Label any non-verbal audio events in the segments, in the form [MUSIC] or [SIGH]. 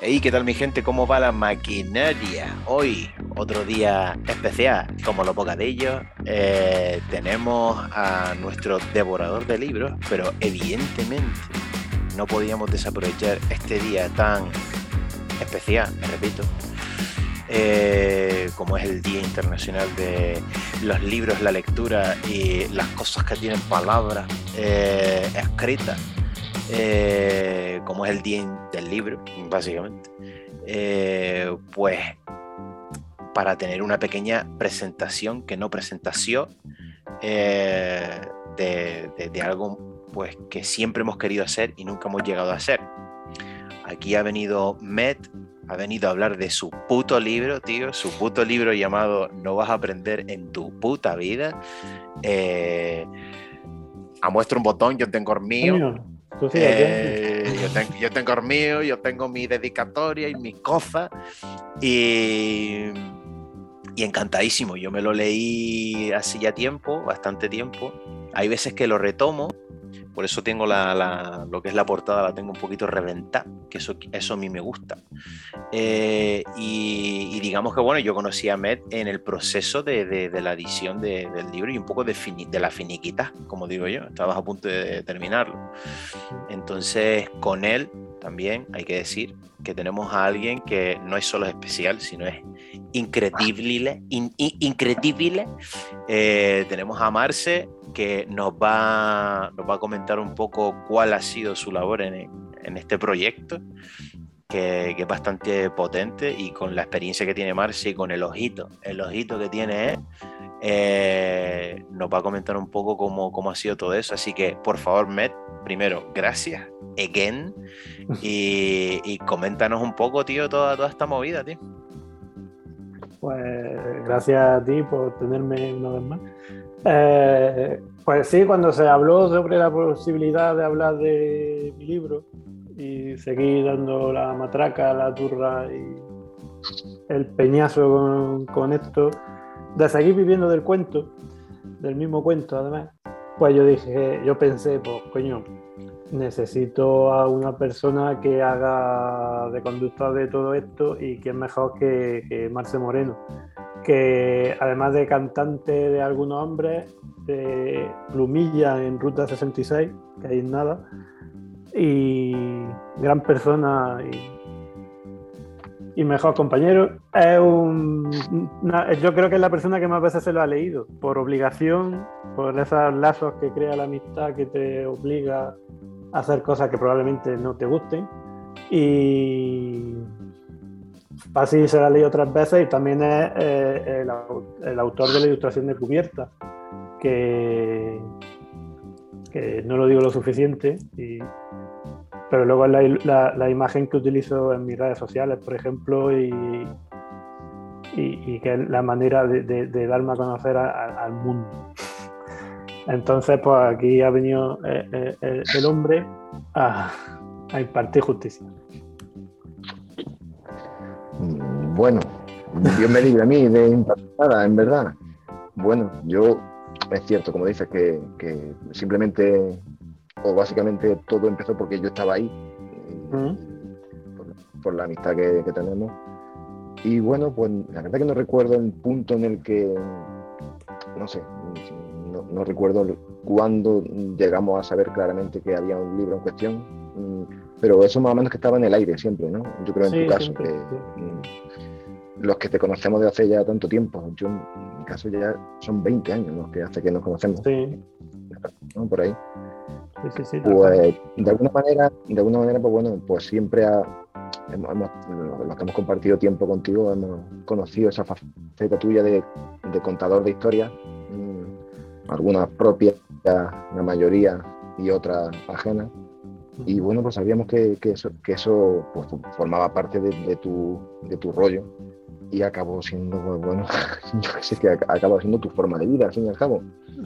Hey, ¿qué tal mi gente? ¿Cómo va la maquinaria? Hoy, otro día especial, como lo bocadillos, eh, tenemos a nuestro devorador de libros, pero evidentemente no podíamos desaprovechar este día tan especial, repito, eh, como es el Día Internacional de los Libros, la lectura y las cosas que tienen palabras eh, escritas eh, como es el día del libro, básicamente, eh, pues para tener una pequeña presentación, que no presentación, eh, de, algo pues, que siempre hemos querido hacer y nunca hemos llegado a hacer. Aquí ha venido Met, ha venido a hablar de su puto libro, tío, su puto libro llamado No vas a aprender en tu puta vida. a muestra un botón, yo tengo el mío. Eh, yo, tengo, yo, tengo, el mío, yo tengo mi dedicatoria y mi cosas y, y encantadísimo. Yo me lo leí hace ya tiempo, bastante tiempo. Hay veces que lo retomo por eso tengo la, lo que es la portada, la tengo un poquito reventada, que eso, eso a mí me gusta. Eh, y, digamos que bueno, yo conocí a Met en el proceso de, de, la edición de, del libro y un poco de, de la finiquita, como digo yo, estabas a punto de terminarlo. Entonces, con él también hay que decir que tenemos a alguien que no es solo especial, sino es increíble. increíble. Eh, tenemos a Marce, que nos va, nos va a comentar un poco cuál ha sido su labor en, en este proyecto, que, que, es bastante potente y con la experiencia que tiene Marce y con el ojito, el ojito que tiene eh, nos va a comentar un poco cómo, cómo, ha sido todo eso. Así que, por favor, Met, primero, gracias, again, [LAUGHS] y, y coméntanos un poco, tío, toda, toda esta movida, tío. Pues gracias a ti por tenerme una vez más. Eh, pues sí, cuando se habló sobre la posibilidad de hablar de mi libro y seguir dando la matraca, la turra y el peñazo con, esto, de seguir viviendo del cuento, del mismo cuento además, pues yo dije, yo pensé, pues coño, necesito a una persona que haga de conducta de todo esto y es mejor que, que Marce Moreno que además de cantante de algunos hombres, de plumilla en Ruta 66, que hay nada, y gran persona y, mejor compañero, es un, yo creo que es la persona que más veces se lo ha leído, por obligación, por esos lazos que crea la amistad que te obliga a hacer cosas que probablemente no te gusten. Y Así se la leí otras veces y también es eh, el, autor de la ilustración de cubierta, que, no lo digo lo suficiente, pero luego es la, imagen que utilizo en mis redes sociales, por ejemplo, y, y, que es la manera de, darme a conocer al mundo. Entonces, pues aquí ha venido eh, eh, el hombre a impartir justicia. Bueno, Dios me libre a mí de impactada, en verdad. Bueno, yo, es cierto, como dices, que, simplemente, o básicamente todo empezó porque yo estaba ahí, por, la amistad que, tenemos. Y bueno, pues la verdad que no recuerdo el punto en el que, no sé, no, recuerdo cuándo llegamos a saber claramente que había un libro en cuestión, pero eso más o menos que estaba en el aire siempre, ¿no? Yo creo en tu caso, que los que te conocemos de hace ya tanto tiempo. Yo, en mi caso, ya son 20 años los que hace que nos conocemos. Sí. Por ahí. Sí, sí, sí, pues, de alguna manera, de alguna manera, pues bueno, pues siempre hemos, los que hemos compartido tiempo contigo, hemos conocido esa faceta tuya de, contador de historias, mm, algunas propias, la mayoría, y otras ajenas. Y bueno, pues sabíamos que, eso, que eso pues, formaba parte de, tu, de tu rollo y acabó siendo, pues, bueno, [LAUGHS] yo sé que acabó siendo tu forma de vida, al fin y al cabo,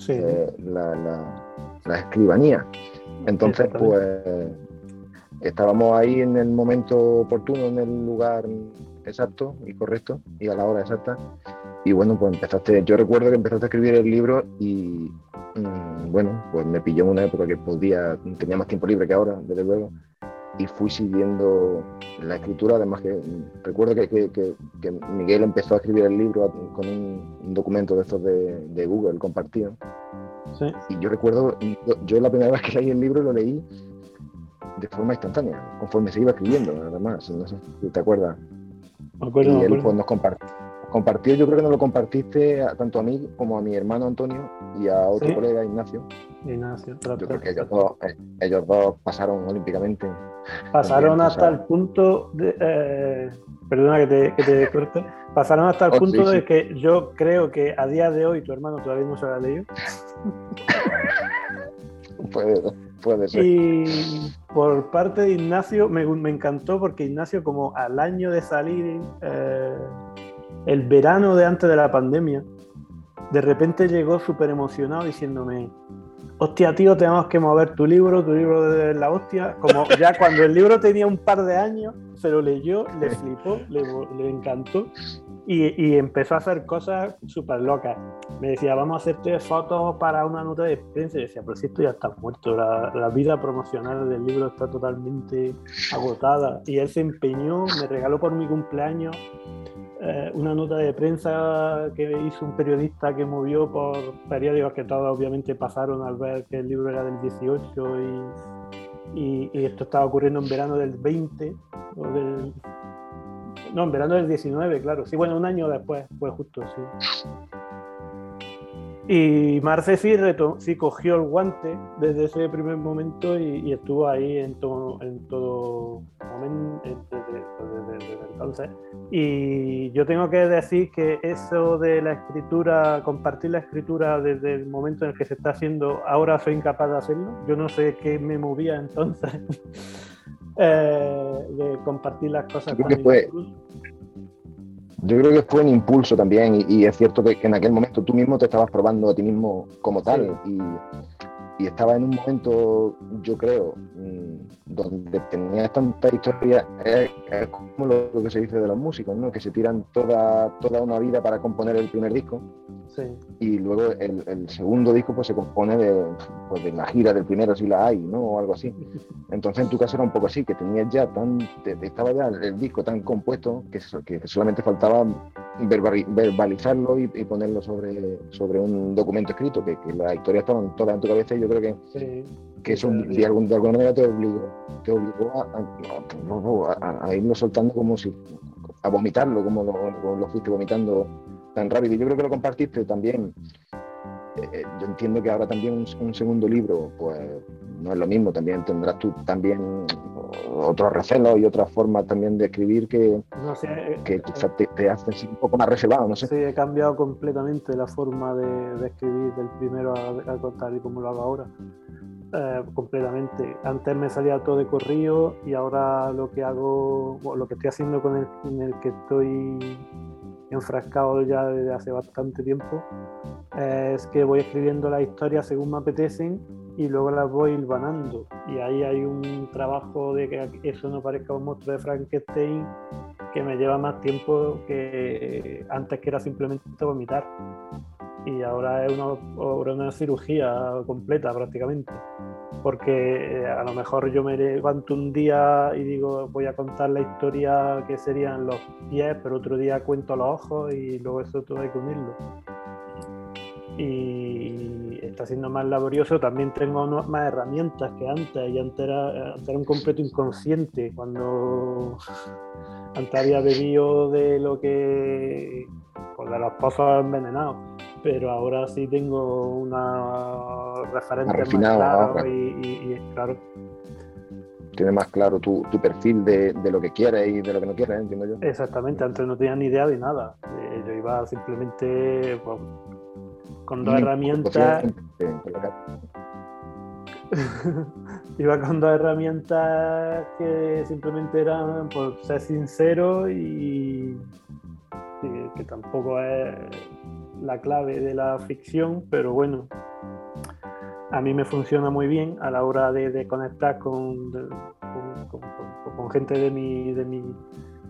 eh, la, escribanía. Entonces, pues, estábamos ahí en el momento oportuno, en el lugar exacto y correcto y a la hora exacta. Y bueno, pues empezaste, yo recuerdo que empezaste a escribir el libro y, mm, bueno, pues me pilló en una época que podía, tenía más tiempo libre que ahora, desde luego. y fui siguiendo la escritura. Además, que recuerdo que, Miguel empezó a escribir el libro con un, documento de estos de, Google compartido. Y yo recuerdo, yo, la primera vez que leí el libro lo leí de forma instantánea, conforme se iba escribiendo, nada más. No sé si te acuerdas. Y él pues, nos compartió compartió, yo creo que no lo compartiste tanto a mí como a mi hermano Antonio y a otro colega Ignacio. Ignacio, yo creo que ellos dos, eh, ellos dos pasaron olímpicamente. Pasaron hasta el punto de. Eh, perdona que te, que te corte. Pasaron hasta el [LAUGHS] oh, punto de que yo creo que a día de hoy tu hermano todavía no se lo ha leído. puede, puede ser. Y por parte de Ignacio, me, me, encantó porque Ignacio, como al año de salir. Eh, el verano de antes de la pandemia, de repente llegó súper emocionado diciéndome, hostia, tío, tenemos que mover tu libro, tu libro de la hostia. Como ya cuando el libro tenía un par de años, se lo leyó, le [LAUGHS] flipó, le, encantó y, empezó a hacer cosas súper locas. Me decía, vamos a hacerte fotos para una nota de prensa. Y decía, pero si esto ya está muerto, la, la vida promocional del libro está totalmente agotada. Y él se empeñó, me regaló por mi cumpleaños eh, una nota de prensa que hizo un periodista que movió por periódicos que todos obviamente pasaron al ver que el libro era del 18 y, y, esto estaba ocurriendo en verano del 20 o del, no, en verano del 19, claro. Sí, bueno, un año después fue justo, sí. Y Marce sí, sí, cogió el guante desde ese primer momento y, estuvo ahí en, todo en todo momento desde, entonces. Y yo tengo que decir que eso de la escritura, compartir la escritura desde el momento en el que se está haciendo, ahora soy incapaz de hacerlo. Yo no sé qué me movía entonces [LAUGHS] eh, de compartir las cosas. con yo creo que fue un impulso también y, es cierto que, en aquel momento tú mismo te estabas probando a ti mismo como tal y, y, estaba en un momento, yo creo, mm, donde tenías tanta historia, es, como lo, que se dice de los músicos, ¿no? que se tiran toda, toda una vida para componer el primer disco y luego el, segundo disco pues se compone de, pues, de, la gira del primero si la hay, ¿no? O algo así. Entonces en tu caso era un poco así, que tenías ya tan, estaba ya el, disco tan compuesto que, que solamente faltaba verbalizarlo y, ponerlo sobre, sobre un documento escrito, que, que las historias estaban todas en tu cabeza y yo creo que, que eso de, alguna manera te obligó, te obligó a, a, irlo soltando como si, a vomitarlo, como lo, lo fuiste vomitando tan rápido. Y yo creo que lo compartiste también. Eh, eh, yo entiendo que ahora también un, segundo libro, pues no es lo mismo, también tendrás tú también otros recelos y otras formas también de escribir que, eh, que te, hacen un poco más reservado, no sé. Sí, he cambiado completamente la forma de, escribir del primero a, contar y como lo hago ahora. completamente. Antes me salía todo de corrido y ahora lo que hago, lo que estoy haciendo con el, en el que estoy enfrascado ya desde hace bastante tiempo, es que voy escribiendo las historias según me apetecen y luego las voy hilvanando. Y ahí hay un trabajo de que eso no parezca un monstruo de Frankenstein que me lleva más tiempo que antes que era simplemente vomitar. Y ahora es una, una cirugía completa prácticamente porque eh, a lo mejor yo me levanto un día y digo voy a contar la historia que serían los pies, pero otro día cuento los ojos y luego eso todo hay que unirlo. Y está siendo más laborioso, también tengo más herramientas que antes, y antes era, antes era un completo inconsciente, cuando [LAUGHS] antes había bebido de lo que, pues de los pozos envenenados pero ahora sí tengo una referente más, claro y, claro. Tiene más claro tu, perfil de, lo que quieres y de lo que no quieres, entiendo yo. Exactamente, antes no tenía ni idea de nada. Eh, yo iba simplemente pues, con dos herramientas. [LAUGHS] iba con dos herramientas que simplemente eran por ser sincero y, y que tampoco es la clave de la ficción, pero bueno, a mí me funciona muy bien a la hora de, conectar con, con, gente de mi, de mi,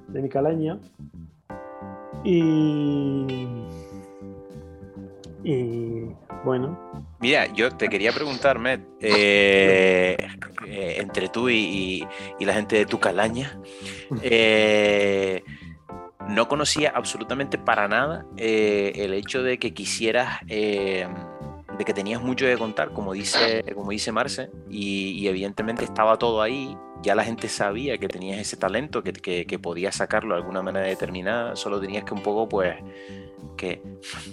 de mi calaña. Y, y bueno, Mira, yo te quería preguntar, Met, eh, eh, entre tú y, la gente de tu calaña, [LAUGHS] eh, no conocía absolutamente para nada el hecho de que quisieras, de que tenías mucho que contar, como dice, como dice Marce, y, evidentemente estaba todo ahí, ya la gente sabía que tenías ese talento, que, que podías sacarlo de alguna manera determinada, solo tenías que un poco, pues, que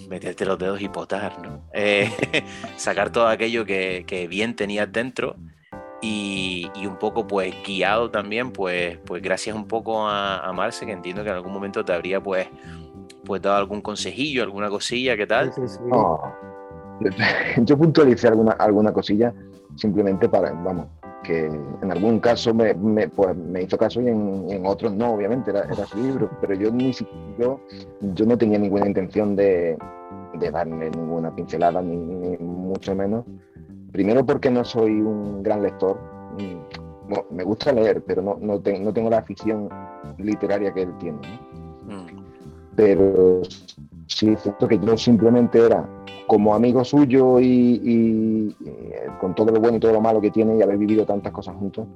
meterte los dedos y potar, ¿no? Eh, [LAUGHS] sacar todo aquello que, bien tenías dentro y, un poco pues guiado también, pues, pues gracias un poco a, Marce, que entiendo que en algún momento te habría pues, pues dado algún consejillo, alguna cosilla, ¿qué tal? [LAUGHS] Yo puntualicé alguna, alguna cosilla simplemente para, vamos, que en algún caso me, pues, me hizo caso y en, otros no, obviamente, era, era, su libro, pero yo, ni, yo, yo no tenía ninguna intención de, de darle ninguna pincelada, ni, mucho menos. Primero porque no soy un gran lector, me gusta leer, pero no, no, no, tengo la afición literaria que él tiene. Mm. Pero sí, cierto que yo simplemente era como amigo suyo y, eh, con todo lo bueno y todo lo malo que tiene y haber vivido tantas cosas juntos,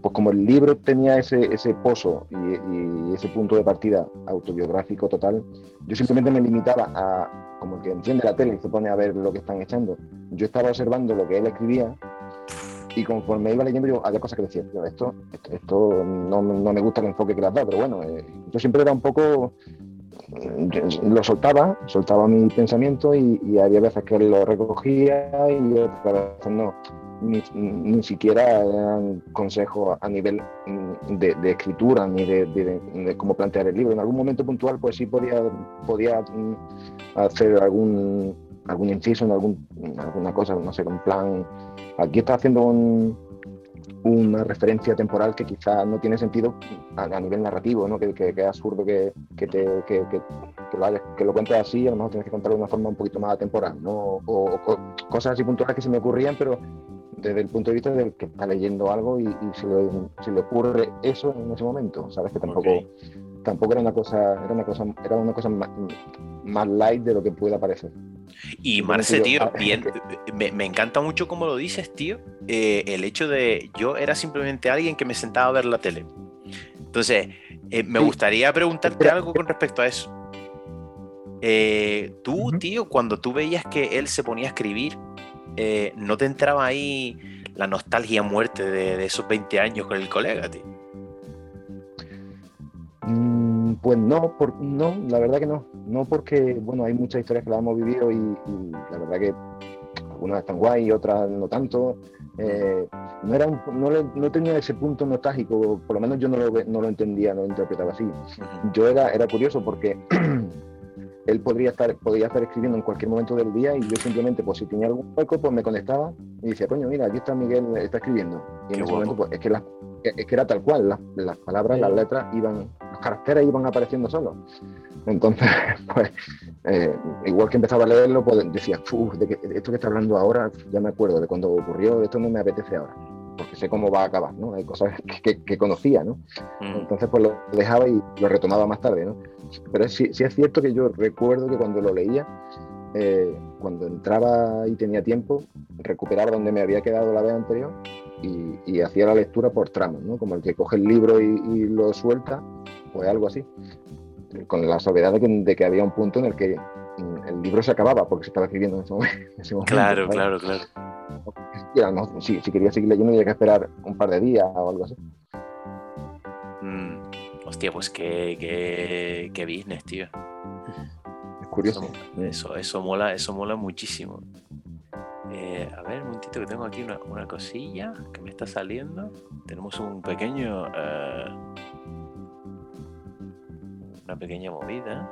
pues como el libro tenía ese, ese pozo y, ese punto de partida autobiográfico total, yo simplemente me limitaba a, como el que enciende la tele y se pone a ver lo que están echando, yo estaba observando lo que él escribía y conforme iba leyendo yo había cosas que decía, esto, esto, no, no, me gusta el enfoque que le has dado, pero bueno, eh, yo siempre era un poco lo soltaba, soltaba mi pensamiento y, había veces que lo recogía y otras veces no. Ni, siquiera eran consejos a nivel de, escritura ni de, cómo plantear el libro. En algún momento puntual, pues sí podía, podía hacer algún, algún inciso alguna cosa, no sé, un plan. Aquí está haciendo un, una referencia temporal que quizá no tiene sentido a, nivel narrativo, ¿no? que, que, es absurdo que, que, te, que, lo, que lo cuentes así, a lo mejor tienes que contarlo de una forma un poquito más temporal, ¿no? o, cosas así puntuales que se me ocurrían, pero desde el punto de vista del que está leyendo algo y, si, le, ocurre eso en ese momento, sabes que tampoco, tampoco era una cosa, era una cosa, era una cosa más, light de lo que pueda parecer. Y Marce, tío, ah, bien, [LAUGHS] me, encanta mucho como lo dices, tío. Eh, el hecho de yo era simplemente alguien que me sentaba a ver la tele. Entonces, eh, me gustaría preguntarte algo con respecto a eso. Eh, tú, tío, cuando tú veías que él se ponía a escribir, ¿no te entraba ahí la nostalgia muerte de, de esos 20 años con el colega, tío? Mm, pues no, por, no, la verdad que no. No porque, bueno, hay muchas historias que las hemos vivido y, la verdad que algunas están guay, otras no tanto. Eh, no, era no, tenía ese punto nostálgico, por lo menos yo no lo, no lo entendía, no lo interpretaba así. Yo era, era curioso porque [CLEARS THROAT] él podría estar, podría estar escribiendo en cualquier momento del día y yo simplemente, pues si tenía algún hueco, pues me conectaba y decía, coño, mira, aquí está Miguel, está escribiendo. Y en ese momento, pues es que, es que era tal cual, las, palabras, las letras iban caracteres iban apareciendo solos. Entonces, [LAUGHS] pues, eh, igual que empezaba a leerlo, pues decía, de, que, esto que está hablando ahora, ya me acuerdo de cuando ocurrió, esto no me apetece ahora, porque sé cómo va a acabar, ¿no? Hay cosas que, conocía, ¿no? Mm. Entonces, pues lo dejaba y lo retomaba más tarde, ¿no? Pero sí, sí es cierto que yo recuerdo que cuando lo leía, eh, cuando entraba y tenía tiempo, recuperar donde me había quedado la vez anterior y, hacía la lectura por tramos, ¿no? Como el que coge el libro y lo suelta pues algo así, con la salvedad de que, había un punto en el que mm, el libro se acababa porque se estaba escribiendo en ese [LAUGHS] momento. claro, claro, claro, si, quería seguir leyendo, había que esperar un par de días o algo así. Mm, hostia, pues qué, qué, business, tío. Es curioso. Eso, eso, mola, eso mola muchísimo. Eh, a ver, un momentito que tengo aquí una, cosilla que me está saliendo. Tenemos un pequeño eh, una pequeña movida.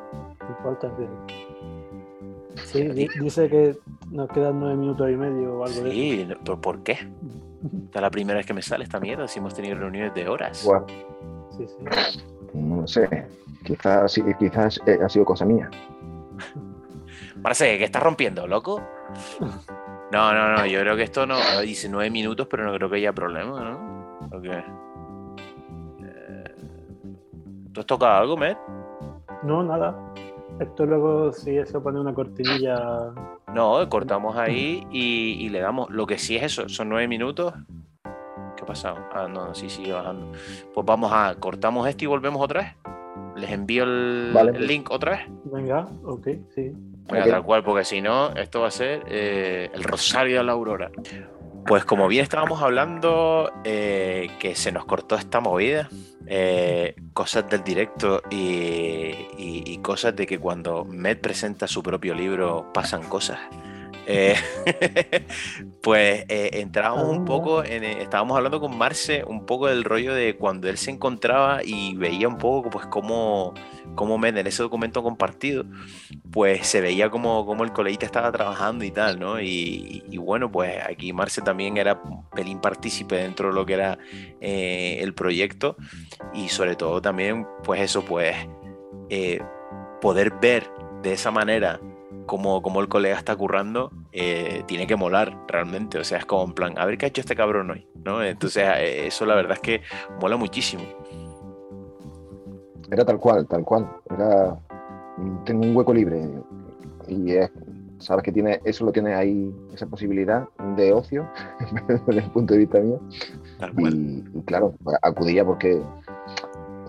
Falta que... Sí, dice que nos quedan nueve minutos y medio o algo sí, de eso. ¿por qué? Esta es la primera vez que me sale esta mierda, si hemos tenido reuniones de horas. Sí, sí. No lo sé, quizás, quizás eh, ha sido cosa mía. Parece que estás rompiendo, loco. [LAUGHS] No, no, no, yo creo que esto no. Dice nueve minutos, pero no creo que haya problema, ¿no? Ok. Eh, ¿Tú has tocado algo, Matt? No, nada. Esto luego, si eso pone una cortinilla No, cortamos ahí y, le damos. Lo que sí es eso, son nueve minutos. ¿Qué ha pasado? Ah, no, sí, sigue bajando. Pues vamos a, cortamos esto y volvemos otra vez. Les envío el, link otra vez. Venga, ok, sí. Venga, tal cual, porque si no, esto va a ser eh, el Rosario de la Aurora. Pues como bien estábamos hablando, eh, que se nos cortó esta movida, eh, cosas del directo y, cosas de que cuando Med presenta su propio libro pasan cosas. Eh, [LAUGHS] pues eh, entramos un poco, en, eh, estábamos hablando con Marce un poco del rollo de cuando él se encontraba y veía un poco pues cómo, cómo en ese documento compartido, pues se veía como, como el coleguita estaba trabajando y tal, ¿no? Y, bueno, pues aquí Marce también era un pelín partícipe dentro de lo que era el proyecto y sobre todo también pues eso, pues poder ver de esa manera como, como el colega está currando, eh, tiene que molar realmente. O sea, es como en plan, a ver qué ha hecho este cabrón hoy, ¿no? Entonces, eh, eso la verdad es que mola muchísimo. Era tal cual, tal cual. Era, tengo un hueco libre y es, sabes que tiene, eso lo tiene ahí, esa posibilidad de ocio, [LAUGHS] desde el punto de vista mío. Y, y, claro, acudía porque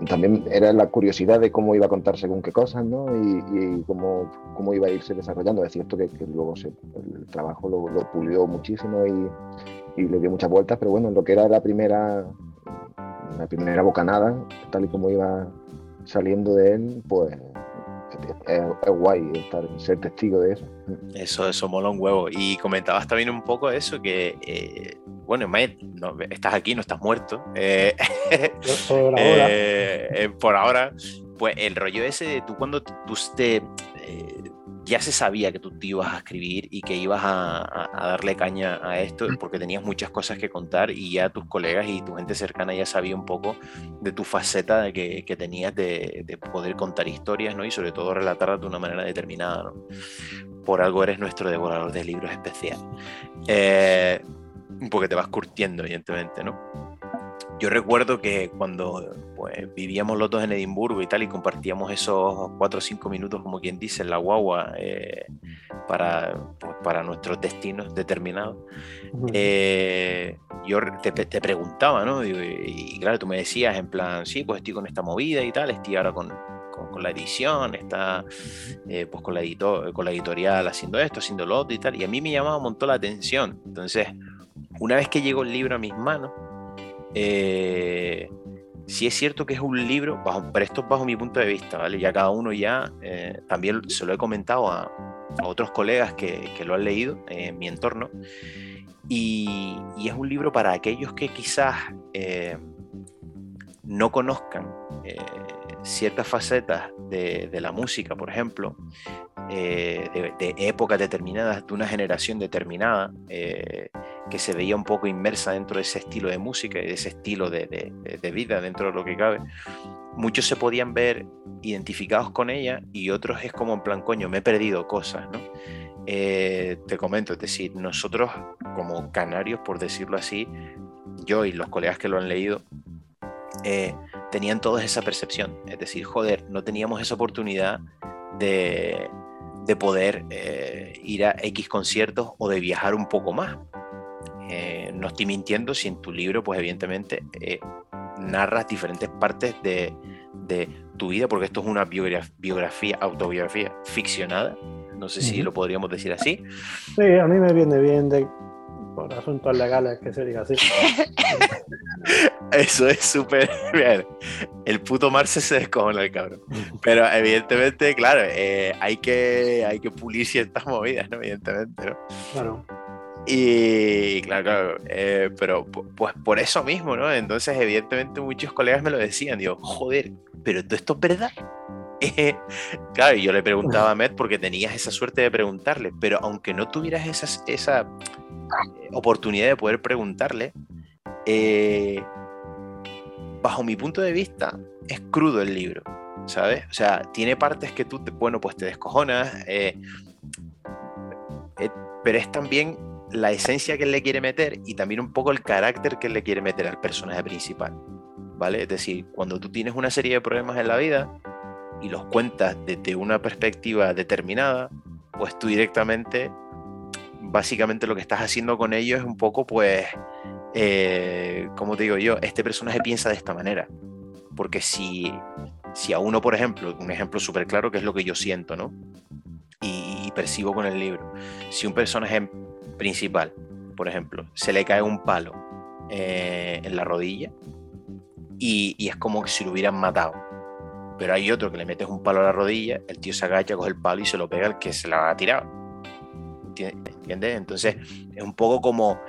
también era la curiosidad de cómo iba a contar según qué cosas, ¿no? Y, cómo, cómo, iba a irse desarrollando. Es cierto que, luego el trabajo lo, pulió muchísimo y, le dio muchas vueltas, pero bueno, lo que era la primera, la primera bocanada, tal y como iba saliendo de él, pues es, guay estar, ser testigo de eso. Eso, eso mola un huevo. Y comentabas también un poco eso, que, eh, bueno, Maed, no, estás aquí, no estás muerto. Eh, por, ahora. [LAUGHS] Eh, por ahora. Pues el rollo ese de tú cuando tú te ya se sabía que tú te ibas a escribir y que ibas a, darle caña a esto porque tenías muchas cosas que contar y ya tus colegas y tu gente cercana ya sabía un poco de tu faceta de que, que tenías de, poder contar historias ¿no? y sobre todo relatarlas de una manera determinada. ¿no? Por algo eres nuestro devorador de libros especial. Eh, porque te vas curtiendo, evidentemente, ¿no? Yo recuerdo que cuando pues, vivíamos los dos en Edimburgo y tal, y compartíamos esos cuatro o cinco minutos, como quien dice, en la guagua, eh, para, pues, para nuestros destinos determinados, eh, yo te, te, preguntaba, ¿no? Y, claro, tú me decías en plan, sí, pues estoy con esta movida y tal, estoy ahora con, con, la edición, está eh, pues con la, editor, con la editorial haciendo esto, haciendo lo otro y tal, y a mí me llamaba un montón la atención. Entonces, una vez que llegó el libro a mis manos, eh, sí es cierto que es un libro, pero esto es bajo mi punto de vista, ¿vale? Ya cada uno ya, eh, también se lo he comentado a, otros colegas que, lo han leído en mi entorno, y, es un libro para aquellos que quizás eh, no conozcan ciertas facetas de, la música, por ejemplo, de, de, épocas determinadas, de una generación determinada, que se veía un poco inmersa dentro de ese estilo de música y de ese estilo de, vida dentro de lo que cabe, muchos se podían ver identificados con ella y otros es como en plan, coño, me he perdido cosas, ¿no? Eh, te comento, es decir, nosotros como canarios, por decirlo así, yo y los colegas que lo han leído, eh, tenían todos esa percepción, es decir, joder, no teníamos esa oportunidad de, poder eh, ir a X conciertos o de viajar un poco más. Eh, no estoy mintiendo si en tu libro, pues evidentemente, eh, narras diferentes partes de, tu vida, porque esto es una biografía, autobiografía ficcionada. No sé si lo podríamos decir así. Sí, a mí me viene bien de, por asuntos legales que se diga así. [LAUGHS] Eso es súper bien. El puto Marce se descojona el cabrón. Pero evidentemente, claro, eh, hay, que, hay que pulir ciertas movidas, ¿no? Evidentemente, ¿no? Claro. Y claro, claro, eh, pero pues por eso mismo, ¿no? Entonces, evidentemente, muchos colegas me lo decían, digo, joder, pero todo esto es verdad. [LAUGHS] claro, y yo le preguntaba a Met porque tenías esa suerte de preguntarle, pero aunque no tuvieras esa, esa oportunidad de poder preguntarle, eh, bajo mi punto de vista, es crudo el libro, ¿sabes? O sea, tiene partes que tú, bueno, pues te descojonas, pero es también la esencia que él le quiere meter y también un poco el carácter que él le quiere meter al personaje principal. ¿Vale? Es decir, cuando tú tienes una serie de problemas en la vida y los cuentas desde una perspectiva determinada, pues tú directamente básicamente lo que estás haciendo con ellos es un poco, pues, eh, como te digo yo, este personaje piensa de esta manera. Porque si, si a uno, por ejemplo, un ejemplo súper claro que es lo que yo siento, ¿no? Y, percibo con el libro. Si un personaje principal, por ejemplo, se le cae un palo eh, en la rodilla y, y es como si lo hubieran matado pero hay otro que le metes un palo a la rodilla, el tío se agacha, coge el palo y se lo pega al que se la ha tirado. ¿Entiendes? Entonces es un poco como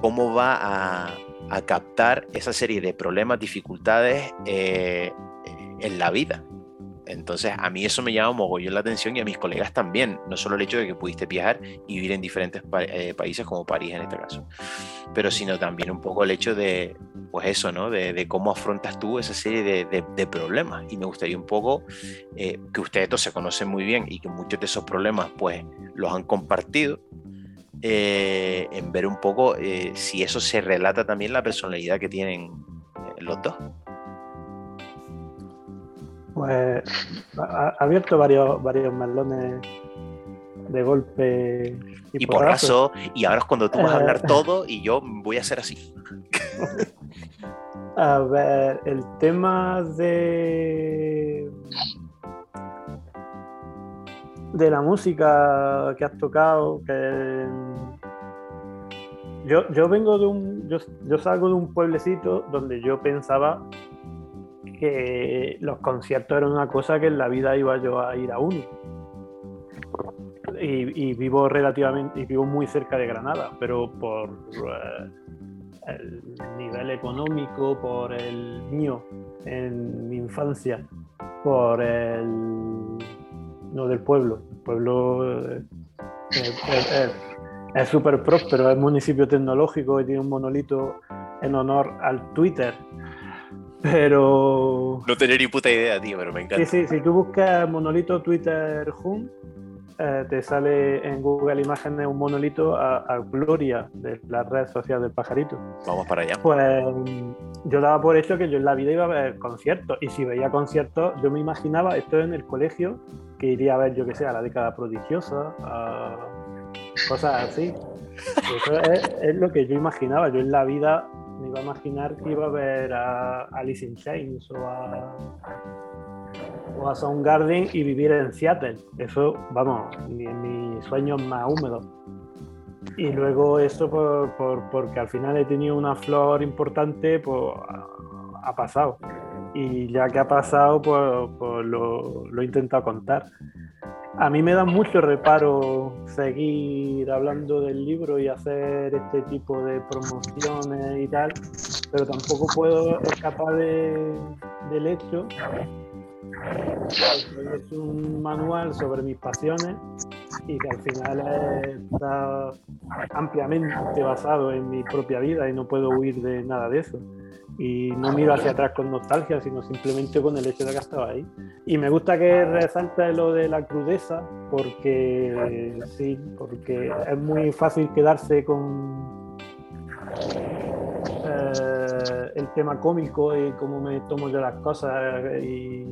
cómo va a, captar esa serie de problemas, dificultades eh, en la vida. Entonces, a mí eso me llama mogollón la atención y a mis colegas también, no solo el hecho de que pudiste viajar y vivir en diferentes eh, países como París en este caso, pero sino también un poco el hecho de, pues eso, ¿no? De, cómo afrontas tú esa serie de, problemas. Y me gustaría un poco eh, que ustedes todos se conocen muy bien y que muchos de esos problemas, pues, los han compartido. Eh, en ver un poco si eso se relata también la personalidad que tienen los dos. Pues ha, abierto varios, varios melones de golpe y, por porrazo. Y ahora es cuando tú vas a hablar eh. todo y yo voy a hacer así. [LAUGHS] A ver, el tema de. de la música que has tocado, que. Yo, yo vengo de un. Yo, yo salgo de un pueblecito donde yo pensaba que los conciertos eran una cosa que en la vida iba yo a ir a uno. Y, vivo relativamente, y vivo muy cerca de Granada, pero por eh, el nivel económico, por el mío en mi infancia, por el no del pueblo. El pueblo eh, es súper próspero, es municipio tecnológico y tiene un monolito en honor al Twitter pero. No tener ni puta idea, tío, pero me encanta. Sí, sí, si tú buscas monolito Twitter Home, eh, te sale en Google Imágenes un monolito a, gloria de la red social del pajarito. Vamos para allá. Pues yo daba por hecho que yo en la vida iba a ver conciertos. Y si veía conciertos, yo me imaginaba esto en el colegio, que iría a ver, yo que sé, a la década prodigiosa, a cosas así. Eso es lo que yo imaginaba. Yo en la vida me iba a imaginar que iba a ver a Alice in Chains o a, o a Soundgarden y vivir en Seattle. Eso, vamos, ni en mis sueños más húmedos. Y luego eso por, porque al final he tenido una flor importante, pues ha pasado. Y ya que ha pasado, pues, pues lo, lo, he intentado contar. A mí me da mucho reparo seguir hablando del libro y hacer este tipo de promociones y tal, pero tampoco puedo escapar del hecho es un manual sobre mis pasiones y que al final está ampliamente basado en mi propia vida y no puedo huir de nada de eso y no miro hacia atrás con nostalgia, sino simplemente con el hecho de que estaba ahí. Y me gusta que resalte lo de la crudeza, porque sí, porque es muy fácil quedarse con eh, el tema cómico y cómo me tomo yo las cosas y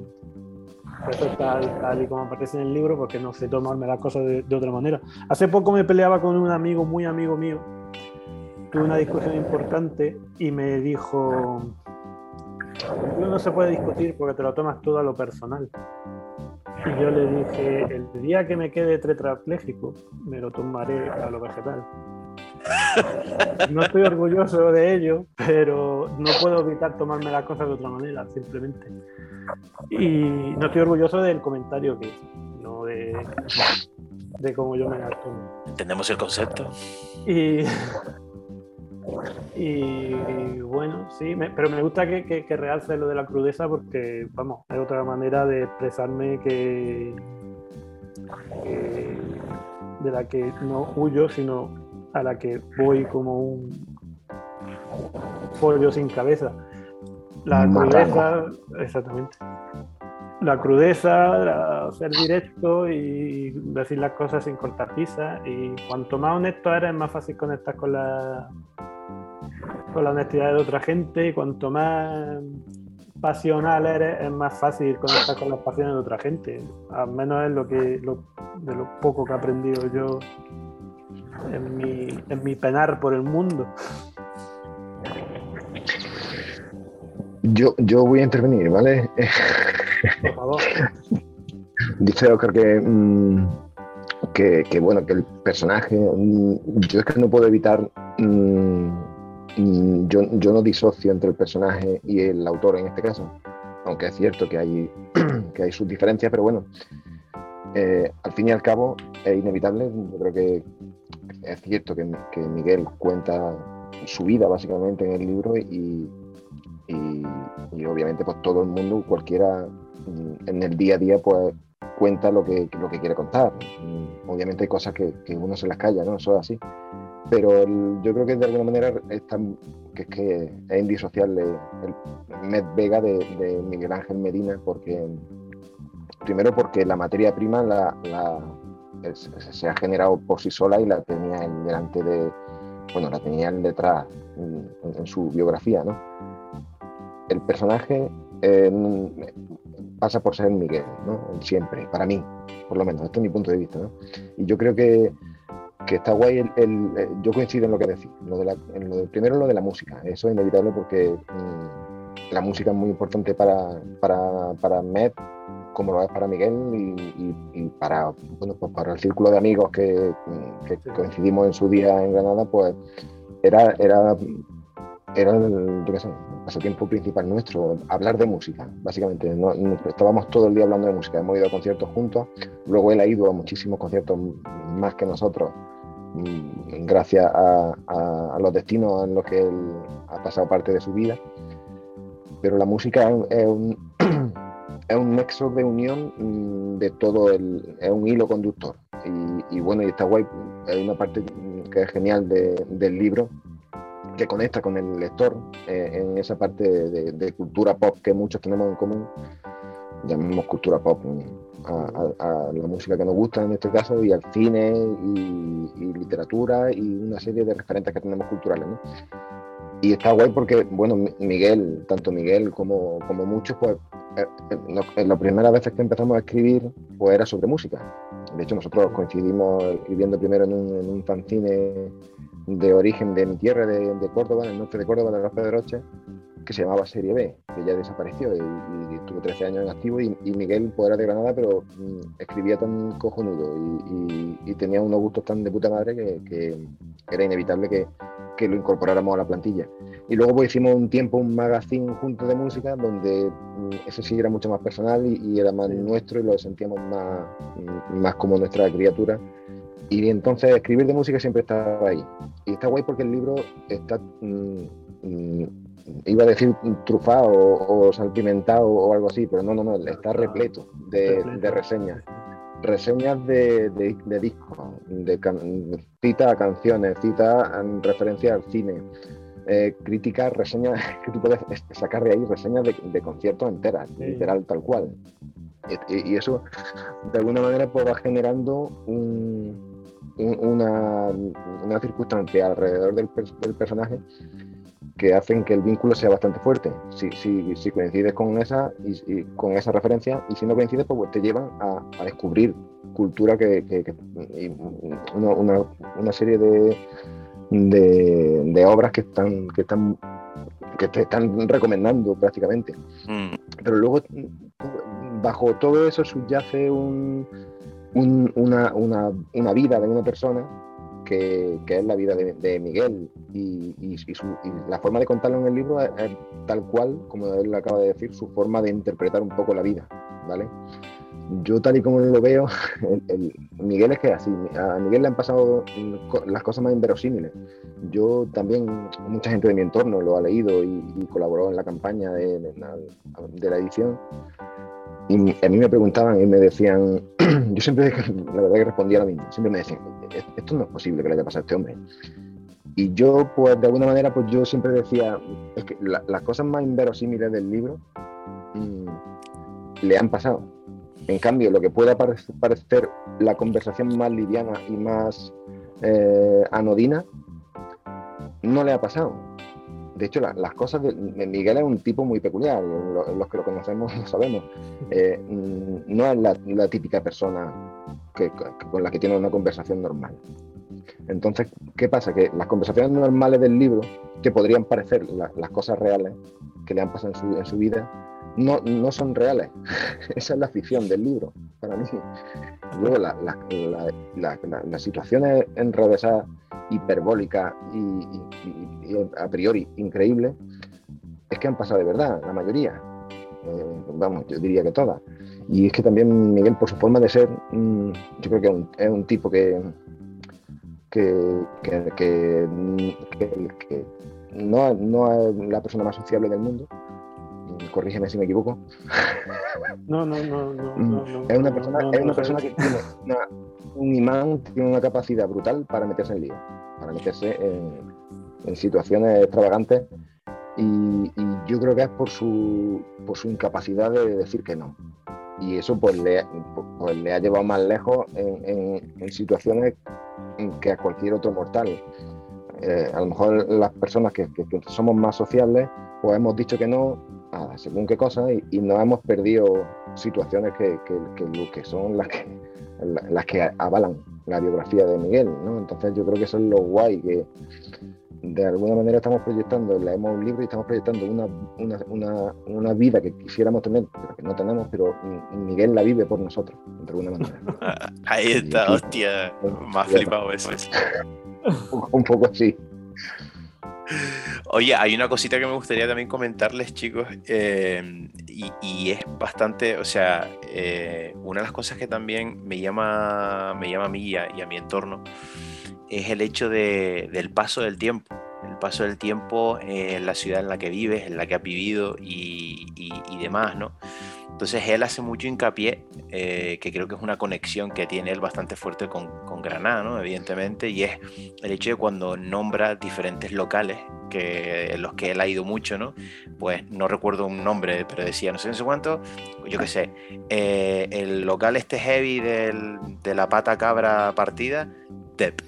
eso tal, tal y como aparece en el libro, porque no sé tomarme las cosas de otra manera. Hace poco me peleaba con un amigo, muy amigo mío, tuve una discusión importante y me dijo, no se puede discutir porque te lo tomas todo a lo personal. Y yo le dije, el día que me quede tetrapléjico, me lo tomaré a lo vegetal. No estoy orgulloso de ello, pero no puedo evitar tomarme las cosas de otra manera, simplemente. Y no estoy orgulloso del comentario que hice, no de, de cómo yo me la tomo. ¿Entendemos el concepto? Y y bueno, sí, pero me gusta que, que, realce lo de la crudeza porque, vamos, es otra manera de expresarme que, de la que no huyo, sino a la que voy como un pollo sin cabeza. La crudeza, exactamente. La crudeza, ser directo y decir las cosas sin cortar pisa. Y cuanto más honesto eres, más fácil conectar con la, con la honestidad de otra gente y cuanto más pasional eres, es más fácil conectar con las pasiones de otra gente. Al menos es lo que de lo poco que he aprendido yo en mi, en mi penar por el mundo. Yo, yo voy a intervenir, ¿vale? Por favor. [LAUGHS] Dice Oscar mm, que, que, bueno, que el personaje, mm, yo es que no puedo evitar, mm, yo, yo no disocio entre el personaje y el autor en este caso, aunque es cierto que hay, [CLEARS THROAT] que hay sus diferencias, pero bueno, eh, al fin y al cabo es inevitable, yo creo que es cierto que, que Miguel cuenta su vida básicamente en el libro y, y, obviamente pues todo el mundo, cualquiera mm, en el día a día pues cuenta lo que, lo que quiere contar. Mm, obviamente hay cosas que, que uno se las calla, ¿no? Eso es así. Pero yo creo que de alguna manera es, que, es, que es indisociable el Med Vega de, Miguel Ángel Medina porque primero porque la materia prima la, se ha generado por sí sola y la tenía delante de, bueno, la tenía detrás en, en su biografía, ¿no? El personaje eh, pasa por ser Miguel, ¿no? Siempre, para mí, por lo menos, este es mi punto de vista, ¿no? Y yo creo que, está guay, el, eh, yo coincido en lo que decís, lo de en lo de, primero lo de la música, eso es inevitable porque mm, la música es muy importante para, para, para Med, como lo es para Miguel y, para, bueno, pues para el círculo de amigos que, que, coincidimos en su día en Granada, pues era, era era el, yo pasatiempo principal nuestro, hablar de música, básicamente. No, estábamos todo el día hablando de música, hemos ido a conciertos juntos, luego él ha ido a muchísimos conciertos más que nosotros, mm, gracias a, los destinos en los que él ha pasado parte de su vida. Pero la música es un, [CLEARS THROAT] [CLEARS THROAT] es un nexo de unión mm, de todo el, es un hilo conductor. Y, bueno, y está guay, hay una parte que es genial del libro, que conecta con el lector eh, en esa parte de, cultura pop que muchos tenemos en común. Llamemos cultura pop a, la música que nos gusta en este caso y al cine y, literatura y una serie de referentes que tenemos culturales. Y está guay porque, bueno, Miguel, tanto Miguel como, como muchos, pues eh, eh, la primera vez que empezamos a escribir pues era sobre música. De hecho, nosotros coincidimos escribiendo primero en un, en un fanzine de origen de mi tierra, de, de Córdoba, en el norte de Córdoba, de los Pedroches, que se llamaba Serie B, que ya desapareció y, y tuvo 13 años en activo. Y, Miguel pues, era de Granada, pero mm, escribía tan cojonudo y, tenía unos gustos tan de puta madre que, era inevitable que, que, lo incorporáramos a la plantilla. Y luego pues, hicimos un tiempo un magazine junto de música donde mm, ese sí era mucho más personal y, era más nuestro y lo sentíamos más, mm, más como nuestra criatura y entonces escribir de música siempre estaba ahí. Y está guay porque el libro está, mm, mm, iba a decir trufado o, salpimentado o algo así, pero no, no, no, está repleto de, reseñas. Reseñas de, de, discos, de cita a canciones, cita en referencia al cine, eh, críticas, reseñas [LAUGHS] que tú puedes sacar de ahí, reseñas de, conciertos enteras, literal, tal cual. Y, y, eso, de alguna manera, pues va generando un, una, una circunstancia alrededor del, del, personaje que hacen que el vínculo sea bastante fuerte. Si, si, si coincides con esa, y, con esa referencia, y si no coincides, pues, te llevan a, a descubrir cultura que, que, una, una, serie de, de, de, obras que están, que están que te están recomendando prácticamente. Mm. Pero luego, bajo todo eso subyace un, una, una, una, vida de una persona que, es la vida de, Miguel y, la forma de contarlo en el libro es, tal cual, como él acaba de decir, su forma de interpretar un poco la vida, ¿vale? Yo tal y como lo veo, [LAUGHS] el, Miguel es que así, a Miguel le han pasado las cosas más inverosímiles. Yo también, mucha gente de mi entorno lo ha leído y, colaboró en la campaña de la edición y a mí me preguntaban y me decían, [CLEARS THROAT] yo siempre, la verdad que respondía lo mismo, siempre me decían, esto no es posible que le haya pasado a este hombre. Y yo, pues de alguna manera, pues yo siempre decía, es que las cosas más inverosímiles del libro mm, le han pasado. En cambio, lo que pueda parecer la conversación más liviana y más eh, anodina, no le ha pasado de hecho, las cosas de, Miguel es un tipo muy peculiar, los, que lo conocemos lo sabemos. Eh, mm, no es la, típica persona que, con la que tiene una conversación normal. Entonces, ¿qué pasa? Que las conversaciones normales del libro, que podrían parecer las cosas reales que le han pasado en su, en su vida, no, no, son reales. [LAUGHS] Esa es la ficción del libro, para mí. Luego, las la, situaciones enrevesadas, hiperbólicas y, a priori increíbles, es que han pasado de verdad, la mayoría. Eh, vamos, yo diría que todas. Y es que también Miguel, por su forma de ser, mm, yo creo que es un, tipo que, que, que, no, no, es la persona más sociable del mundo. Corrígeme si me equivoco. No, no, no. no, mm, es una persona, es una persona que tiene un imán, tiene una capacidad brutal para meterse en lío, para meterse en, en situaciones extravagantes y, yo creo que es por su, por su incapacidad de decir que no. Y eso pues le, pues, le ha llevado más lejos en, en, situaciones en que a cualquier otro mortal. Eh, a lo mejor las personas que, que, somos más sociables, pues hemos dicho que no a según qué cosas y, no hemos perdido situaciones que, que, que son las que, las que avalan la biografía de Miguel. ¿no? Entonces yo creo que eso es lo guay, que, de alguna manera estamos proyectando, leemos un libro y estamos proyectando una, una, una, una, vida que quisiéramos tener, pero que no tenemos, pero Miguel la vive por nosotros, de alguna manera. [LAUGHS] Ahí está, hostia, más flipado eso. [LAUGHS] un poco así. Oye, hay una cosita que me gustaría también comentarles, chicos, eh, y, y, es bastante, o sea, eh, una de las cosas que también me llama, me llama a mí y a, y mi entorno es el hecho de, del paso del tiempo, el paso del tiempo en la ciudad en la que vives, en la que has vivido y, demás, ¿no? Entonces él hace mucho hincapié, eh, que creo que es una conexión que tiene él bastante fuerte con, Granada, ¿no? Evidentemente, y es el hecho de cuando nombra diferentes locales que, en los que él ha ido mucho, ¿no? Pues no recuerdo un nombre, pero decía no sé, no sé cuánto, yo qué sé, eh, el local este heavy del, de la pata cabra partida, Tep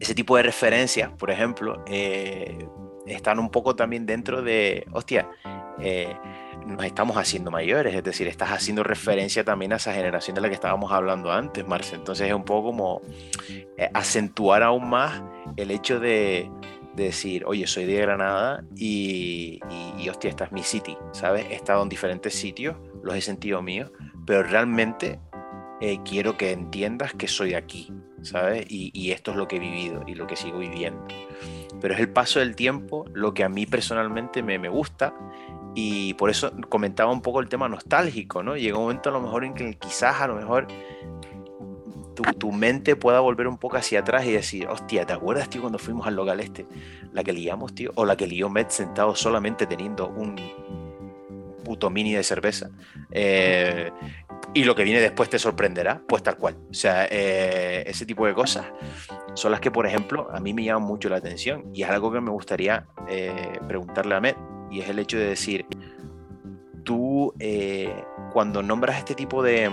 ese tipo de referencias, por ejemplo, eh, están un poco también dentro de, hostia, eh, nos estamos haciendo mayores, es decir, estás haciendo referencia también a esa generación de la que estábamos hablando antes, Marce. Entonces es un poco como eh, acentuar aún más el hecho de, decir, oye, soy de Granada y, y, hostia, esta es mi city, ¿sabes? He estado en diferentes sitios, los he sentido míos, pero realmente quiero que entiendas que soy aquí, ¿sabes? Y, esto es lo que he vivido y lo que sigo viviendo. Pero es el paso del tiempo lo que a mí personalmente me, me gusta y por eso comentaba un poco el tema nostálgico, ¿no? Llega un momento a lo mejor en que quizás a lo mejor tu, tu, mente pueda volver un poco hacia atrás y decir, hostia, ¿te acuerdas, tío, cuando fuimos al local este? La que liamos, tío, o la que lió Met sentado solamente teniendo un puto mini de cerveza. Eh, y lo que viene después te sorprenderá, pues tal cual. O sea, eh, ese tipo de cosas son las que, por ejemplo, a mí me llaman mucho la atención y es algo que me gustaría eh, preguntarle a Met y es el hecho de decir, tú eh, cuando nombras este tipo de,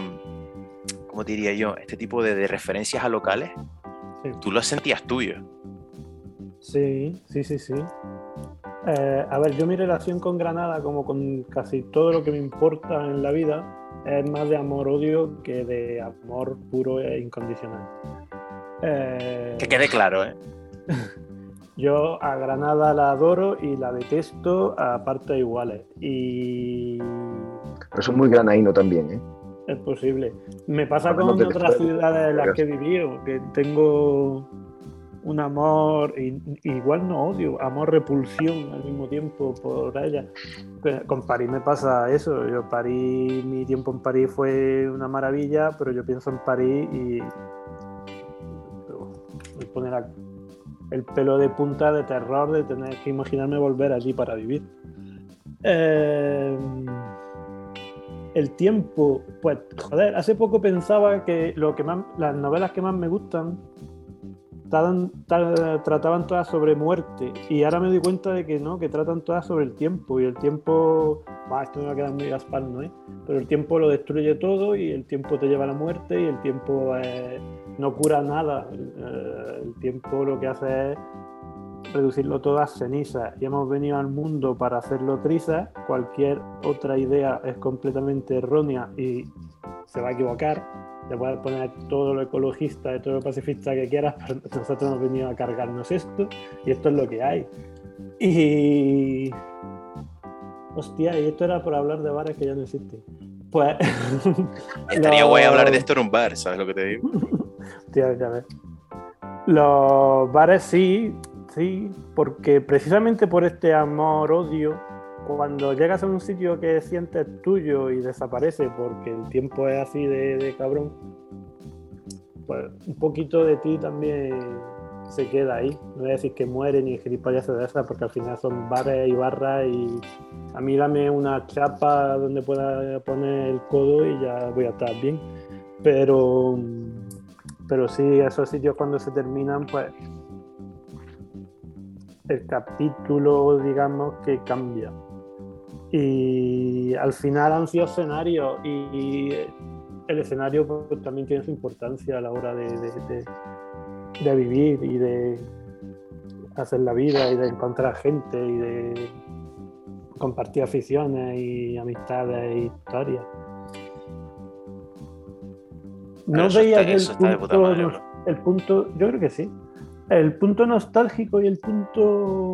¿cómo diría yo? Este tipo de, referencias a locales, tú lo sentías tuyo. Sí, sí, sí, sí. a ver, yo mi relación con Granada, como con casi todo lo que me importa en la vida, es más de amor-odio que de amor puro e incondicional. Eh, que quede claro, ¿eh? [LAUGHS] Yo a Granada la adoro y la detesto a partes iguales. Y. Pero es muy granaíno también, ¿eh? Es posible. Me pasa con otras ciudades en las que he vivido, que tengo un amor, igual no odio, amor repulsión al mismo tiempo por ella. Con París me pasa eso, yo París, mi tiempo en París fue una maravilla, pero yo pienso en París y me pone el pelo de punta de terror de tener que imaginarme volver allí para vivir. Em, el tiempo, pues joder, hace poco pensaba que lo que más, las novelas que más me gustan trataban, todas sobre muerte y ahora me doy cuenta de que no, que tratan todas sobre el tiempo y el tiempo, esto me va a quedar muy gaspar, ¿no? Pero el tiempo lo destruye todo y el tiempo te lleva a la muerte y el tiempo eh, no cura nada, eh, el tiempo lo que hace es reducirlo todo a cenizas y hemos venido al mundo para hacerlo trizas, cualquier otra idea es completamente errónea y se va a equivocar, le puedes poner todo lo ecologista y todo lo pacifista que quieras, pero nosotros hemos venido a cargarnos esto y esto es lo que hay. Y. Hostia, y esto era por hablar de bares que ya no existen. Pues. [LAUGHS] Estaría guay hablar de esto en un bar, ¿sabes lo que te digo? [LAUGHS] Hostia, ya ves. Los bares sí, sí, porque precisamente por este amor-odio, cuando llegas a un sitio que sientes tuyo y desaparece porque el tiempo es así de, de cabrón, pues un poquito de ti también se queda ahí. No voy a decir que muere ni gilipollas de esas, porque al final son bares y barras y a mí dame una chapa donde pueda poner el codo y ya voy a estar bien. Pero, pero sí, esos sitios cuando se terminan, pues el capítulo, digamos, que cambia. Y al final han sido escenarios y el escenario pues, también tiene su importancia a la hora de de vivir y de hacer la vida y de encontrar gente y de compartir aficiones y amistades e historias. No veía el, punto, el punto, yo creo que sí, el punto nostálgico y el punto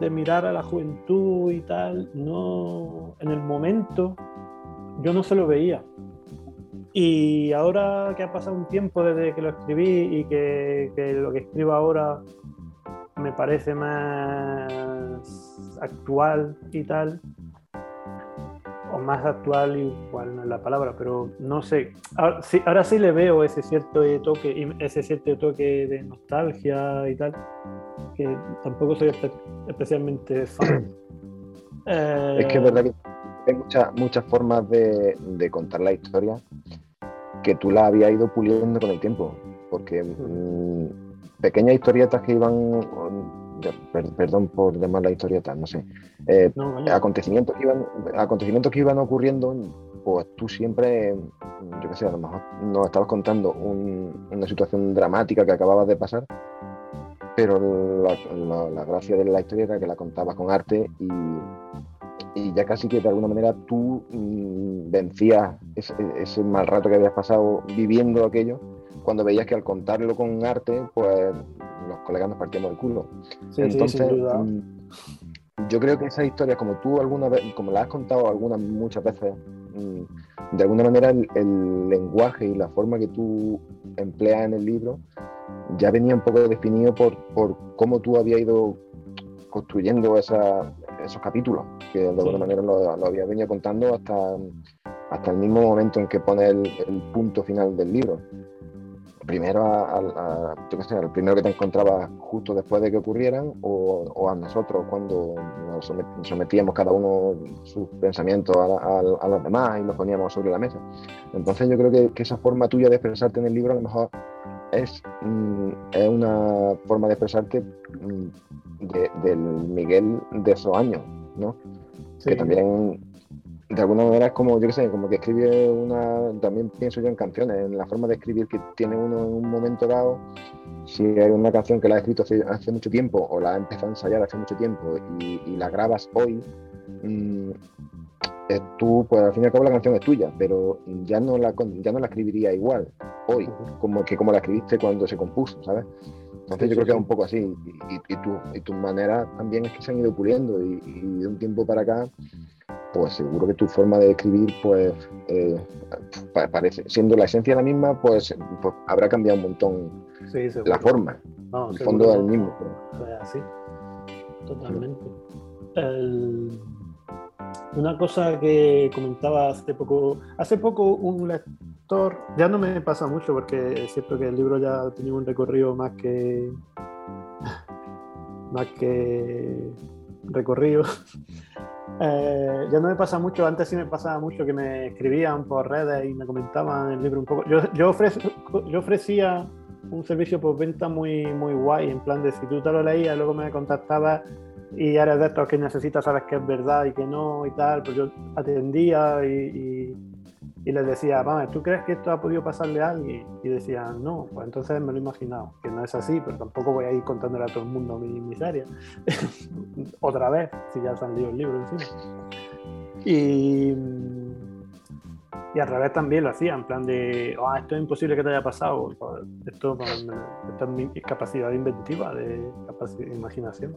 de mirar a la juventud y tal, no, en el momento yo no se lo veía. Y ahora que ha pasado un tiempo desde que lo escribí y que, lo que escribo ahora me parece más actual y tal, o más actual, igual no es la palabra, pero no sé. Ahora sí, ahora sí le veo ese cierto toque, ese cierto toque de nostalgia y tal, que tampoco soy especialmente fan. [CLEARS THROAT] es que es verdad que hay muchas muchas formas de, contar la historia que tú la habías ido puliendo con el tiempo, porque mm, pequeñas historietas que iban, perdón por llamar las historietas, no sé, eh, acontecimientos, que iban, acontecimientos que iban ocurriendo, pues tú siempre, yo qué sé, a lo mejor nos estabas contando una situación dramática que acababas de pasar, pero la, la gracia de la historia era que la contabas con arte y y ya casi que de alguna manera tú mm, vencías ese, mal rato que habías pasado viviendo aquello, cuando veías que al contarlo con arte, pues los colegas nos partíamos el culo. Entonces, mm, yo creo que esas historias, como tú alguna vez, como las has contado algunas muchas veces, mm, de alguna manera el, el, lenguaje y la forma que tú empleas en el libro ya venía un poco definido por, por cómo tú habías ido construyendo esa, esos capítulos, que de alguna manera lo, había venido contando hasta, hasta el mismo momento en que pone el, punto final del libro. Primero a, al primero que te encontrabas justo después de que ocurrieran, o, a nosotros cuando nos sometíamos cada uno sus pensamientos a, los demás y los poníamos sobre la mesa. Entonces yo creo que, que esa forma tuya de expresarte en el libro a lo mejor es, mm, es una forma de expresarte mm, del Miguel de esos años, ¿no? Que también, de alguna manera, es como, yo qué sé, como que escribe una, también pienso yo en canciones, en la forma de escribir que tiene uno en un momento dado, si hay una canción que la ha escrito hace, mucho tiempo o la ha empezado a ensayar hace mucho tiempo y, la grabas hoy, mm, eh, tú, pues al fin y al cabo la canción es tuya, pero ya no la, ya no la escribiría igual hoy, como que como la escribiste cuando se compuso, ¿sabes? Entonces yo creo que es un poco así, y, tu, y tus maneras también es que se han ido puliendo, y, de un tiempo para acá, pues seguro que tu forma de escribir, pues, eh, parece, siendo la esencia la misma, pues, pues habrá cambiado un montón la forma, el fondo es el mismo. Así, totalmente. El una cosa que comentaba hace poco, hace poco un lector, ya no me pasa mucho porque es cierto que el libro ya ha tenido un recorrido más que [LAUGHS] más que recorrido. [LAUGHS] Eh, ya no me pasa mucho, antes sí me pasaba mucho que me escribían por redes y me comentaban el libro un poco. Yo, yo, yo ofrecía un servicio por venta muy, muy guay, en plan de si tú te lo leías, luego me contactabas y eres de estos que necesitas sabes que es verdad y que no y tal, pues yo atendía y, y, les decía, vamos, ¿tú crees que esto ha podido pasarle a alguien? Y decían, no, pues entonces me lo he imaginado, que no es así, pero tampoco voy a ir contándole a todo el mundo mi miseria. [LAUGHS] Otra vez, si ya salido el libro encima. Y, Y al revés también lo hacía, en plan de, oh, esto es imposible que te haya pasado. Esto, esto es mi capacidad inventiva, de capacidad de imaginación.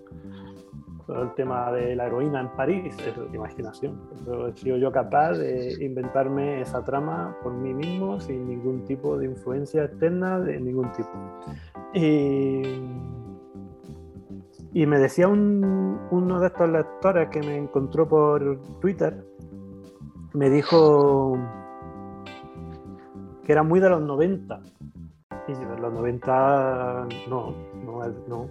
Todo el tema de la heroína en París es imaginación. Pero he sido yo capaz de inventarme esa trama por mí mismo sin ningún tipo de influencia externa de ningún tipo. Y, y me decía un, uno de estos lectores que me encontró por Twitter, me dijo que era muy de los 90. Y de los 90 no, no, no.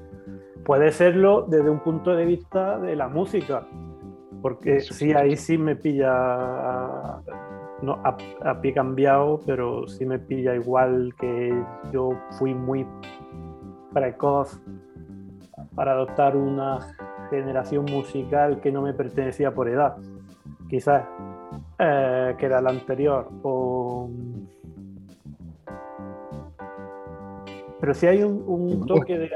Puede serlo desde un punto de vista de la música, porque sí, ahí sí me pilla no, a, pie cambiado, pero sí me pilla igual que yo fui muy precoz para adoptar una generación musical que no me pertenecía por edad, quizás, eh, que era la anterior, o Pero sí hay un, toque de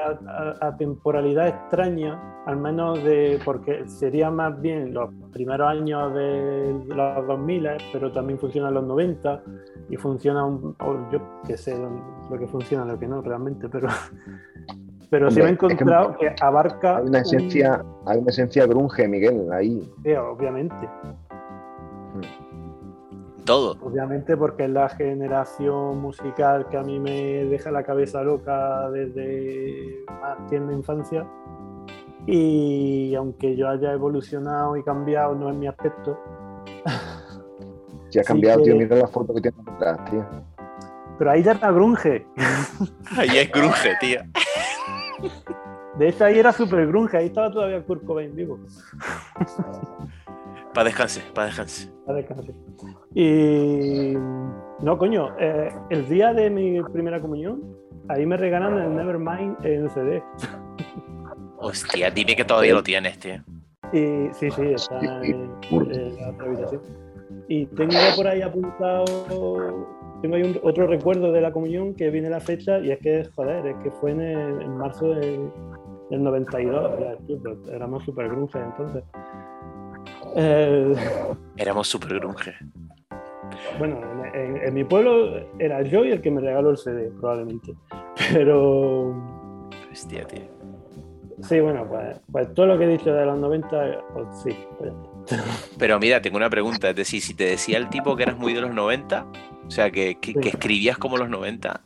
atemporalidad extraña, al menos de, porque sería más bien los primeros años de los 2000, pero también funciona los 90 y funciona, un, yo qué sé lo que funciona, lo que no realmente, pero, [LAUGHS] pero sí me he encontrado que, abarca... Hay una esencia, hay una esencia grunge, Miguel, ahí. Sí, obviamente todo. Obviamente porque es la generación musical que a mí me deja la cabeza loca desde más tierna infancia. Y aunque yo haya evolucionado y cambiado, no es mi aspecto. Si ha cambiado, tío, mira la foto que tienes atrás, tío. Pero ahí ya está grunge. Ahí es grunge, tío. De hecho, ahí era super grunge, ahí estaba todavía Kurt Cobain vivo. Para descanse, para descanse. Para descanse. Y no, coño, eh, el día de mi primera comunión, ahí me regalan el Nevermind en CD. Hostia, dime que todavía lo tienes, tío. Y, sí, sí, está en, la otra habitación. Y tengo por ahí apuntado, tengo ahí otro recuerdo de la comunión que viene la fecha y es que, joder, es que fue en, marzo del, 92, pues, éramos súper grunge entonces. Eh, Éramos súper grunge. Bueno, en, mi pueblo era yo y el que me regaló el CD, probablemente. Pero. Hostia, tío. Sí, bueno, pues, pues, todo lo que he dicho de los 90, pues sí. Pues Pero mira, tengo una pregunta. Es decir, si te decía el tipo que eras muy de los 90, o sea, que, que escribías como los 90,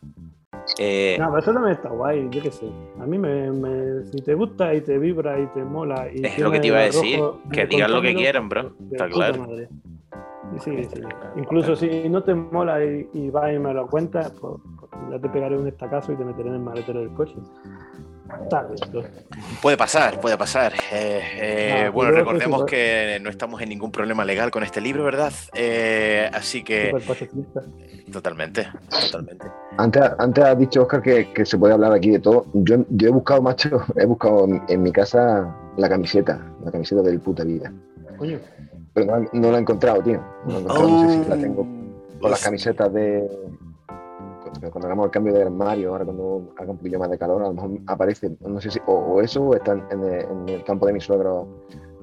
eh, no, pero eso también está guay, yo qué sé. A mí me, si te gusta y te vibra y te mola. Y es lo que te iba a decir, que digan lo que quieran, bro. Está claro. Sí, sí. Incluso si no te mola y, y vas y me lo cuentas, pues, pues, ya te pegaré un estacazo y te meteré en el maletero del coche. Puede pasar, puede pasar. Eh, eh, ah, bueno, recordemos que no estamos en ningún problema legal con este libro, ¿verdad? Eh, así que... Totalmente, totalmente. Antes, antes has dicho, Oscar, que, se puede hablar aquí de todo. Yo, yo he buscado, macho, he buscado en, mi casa la camiseta, la camiseta del puta vida. Pero no, la he encontrado, tío. No, sé si la tengo con las camisetas de, cuando hagamos el cambio de armario, ahora cuando haga un poquillo más de calor, a lo mejor aparece, no sé si, o, eso, o está en, el campo de mi suegro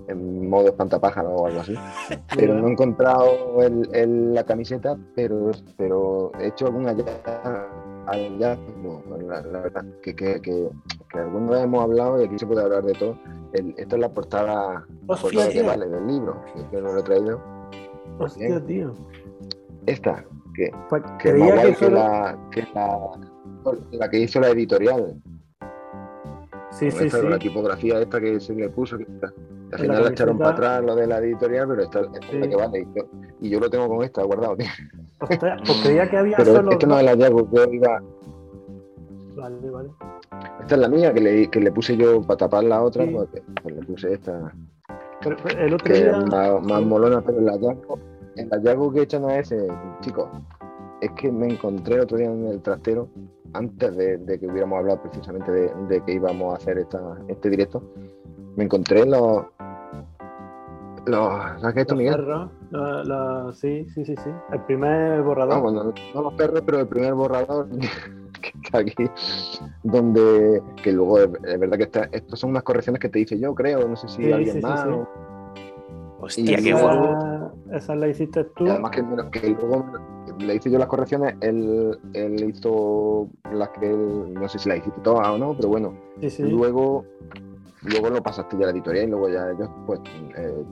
en modo espantapájaro o algo así. [LAUGHS] Pero no he encontrado el, la camiseta, pero, pero he hecho alguna ya, ya la, verdad, que, que, que, que alguna vez hemos hablado y aquí se puede hablar de todo. El, esto es la portada, que vale del libro, que, lo he traído. Hostia, tío. Esta, que, pues que es la, que la, que hizo la editorial. Sí, sí, sí. La tipografía esta que se le puso, que al final la, echaron para atrás lo de la editorial, pero esta, esta es la que vale. Y yo, lo tengo con esta guardado, tío. pues creía que había pero solo. Esta no es la que iba. Vale, vale. Esta es la mía que le, que le puse yo para tapar la otra, pues, pues, le puse esta. Pero, el otro que día... más, más molona, pero la Yago el hallazgo que he hecho no es ese, chicos. Es que me encontré otro día en el trastero, antes de, que hubiéramos hablado precisamente de, que íbamos a hacer este directo. Me encontré los. los ¿Sabes qué es esto, Miguel? sí, sí, sí, sí. El primer borrador. No, no, los perros, pero el primer borrador [LAUGHS] que está aquí, donde. que luego es, verdad que está, estas son unas correcciones que te hice yo, creo. No sé si alguien más. Hostia, qué guapo esa la hiciste tú. Y además que, que, luego le hice yo las correcciones, él, él hizo las que no sé si la hiciste todas o no, pero bueno. Luego, luego lo pasaste ya a la editorial y luego ya ellos pues, eh,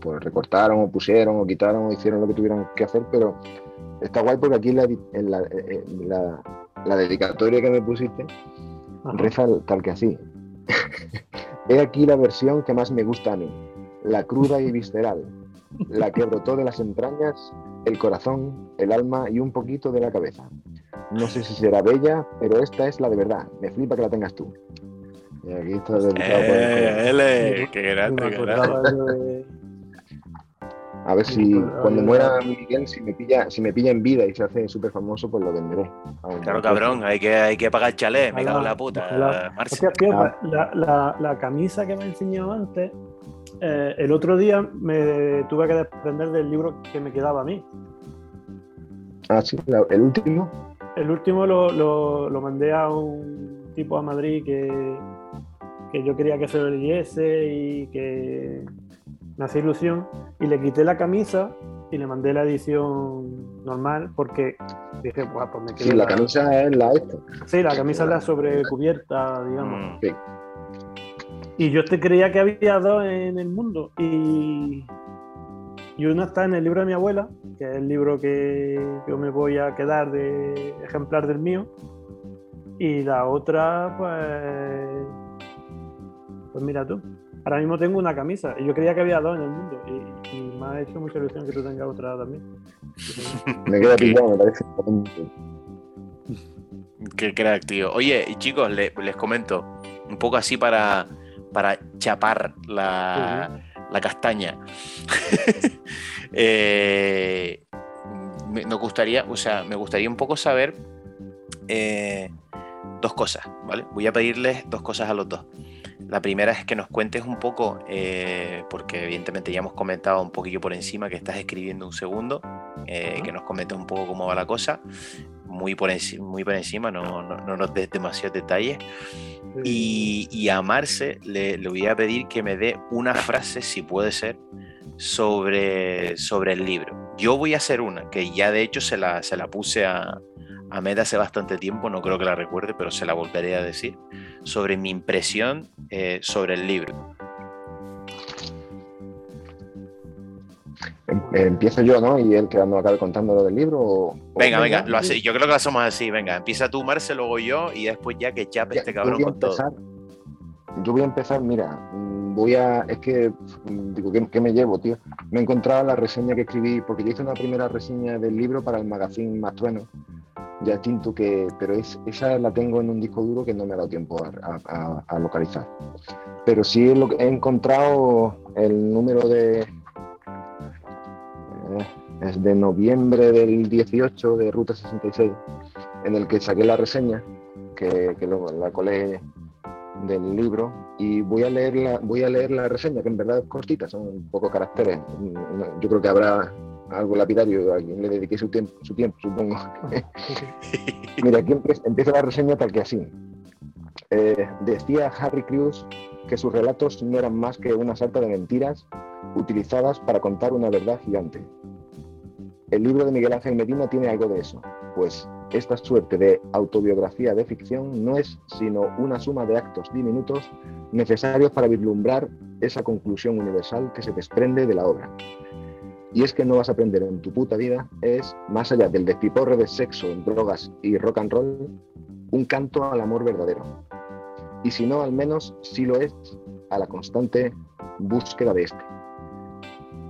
pues recortaron o pusieron o quitaron o hicieron lo que tuvieron que hacer, pero está guay porque aquí la, en la, la, la, dedicatoria que me pusiste reza tal que así. [LAUGHS] He aquí la versión que más me gusta a mí, la cruda y visceral, la que brotó de las entrañas, el corazón, el alma y un poquito de la cabeza. No sé si será bella, pero esta es la de verdad. Me flipa que la tengas tú. Y aquí está dedicado eh, qué grande, qué grande. A ver si cuando muera Miguel, si me pilla, si me pilla en vida y se hace súper famoso, pues lo venderé. Claro, cabrón, hay que, hay que pagar chalet, me cago en la puta. La, la, camisa que me enseñó antes, eh, el otro día me tuve que desprender del libro que me quedaba a mí. Ah, sí, el último. El último lo, lo, mandé a un tipo a Madrid que, que yo quería que se lo leyese y que me hacía ilusión y le quité la camisa y le mandé la edición normal porque dije, pues me quedé. Sí, la, camisa es la esta. Sí, la camisa es la sobrecubierta, digamos. Mm. Sí. Y yo te creía que había dos en el mundo y, y una está en el libro de mi abuela, que es el libro que yo me voy a quedar de ejemplar del mío. Y la otra, pues, pues mira tú. Ahora mismo tengo una camisa y yo creía que había dos en el mundo y, me ha hecho mucha ilusión que tú tengas otra también. [LAUGHS] me queda pillado, me parece. Qué crack, tío. Oye, chicos, les comento, un poco así para, para chapar la, castaña. [LAUGHS] Eh, me, gustaría, o sea, me gustaría un poco saber eh, dos cosas, ¿vale? Voy a pedirles dos cosas a los dos. La primera es que nos cuentes un poco, eh, porque evidentemente ya hemos comentado un poquillo por encima que estás escribiendo un segundo, eh, que nos comentes un poco cómo va la cosa, muy por, muy por encima, no, no, nos des demasiados detalles. Y, a Marce le, le, voy a pedir que me dé una frase, si puede ser, sobre, sobre el libro. Yo voy a hacer una, que ya de hecho se la, se la puse a, a Meta hace bastante tiempo, no creo que la recuerde, pero se la volveré a decir, sobre mi impresión eh, sobre el libro. Em, empiezo yo, ¿no? Y él que no acabe contando lo del libro. venga, venga, lo hace, yo creo que lo hacemos así, venga, empieza tú, Marce, luego yo, y después ya que chape este cabrón con todo. Yo voy a empezar, mira, mm, voy a, es que, mm, digo, ¿qué, me llevo, tío? Me he encontrado la reseña que escribí, porque yo hice una primera reseña del libro para el magazine Más Trueno, ya tinto que, pero es, esa la tengo en un disco duro que no me ha dado tiempo a, localizar. Pero sí he, he, encontrado el número de... Eh, es de noviembre del 18 de Ruta 66, en el que saqué la reseña, que, que la colé del libro y voy a leer la, voy a leer la reseña, que en verdad es cortita, son pocos caracteres. Yo creo que habrá algo lapidario a quien le dediqué su tiempo, su tiempo supongo. [LAUGHS] Mira, aquí empieza, la reseña tal que así. Eh, decía Harry Crews que sus relatos no eran más que una salta de mentiras utilizadas para contar una verdad gigante. El libro de Miguel Ángel Medina tiene algo de eso, pues esta suerte de autobiografía de ficción no es sino una suma de actos diminutos necesarios para vislumbrar esa conclusión universal que se desprende de la obra. Y es que no vas a aprender en tu puta vida es, más allá del despiporre de sexo, drogas y rock and roll, un canto al amor verdadero. Y si no, al menos sí lo es a la constante búsqueda de este.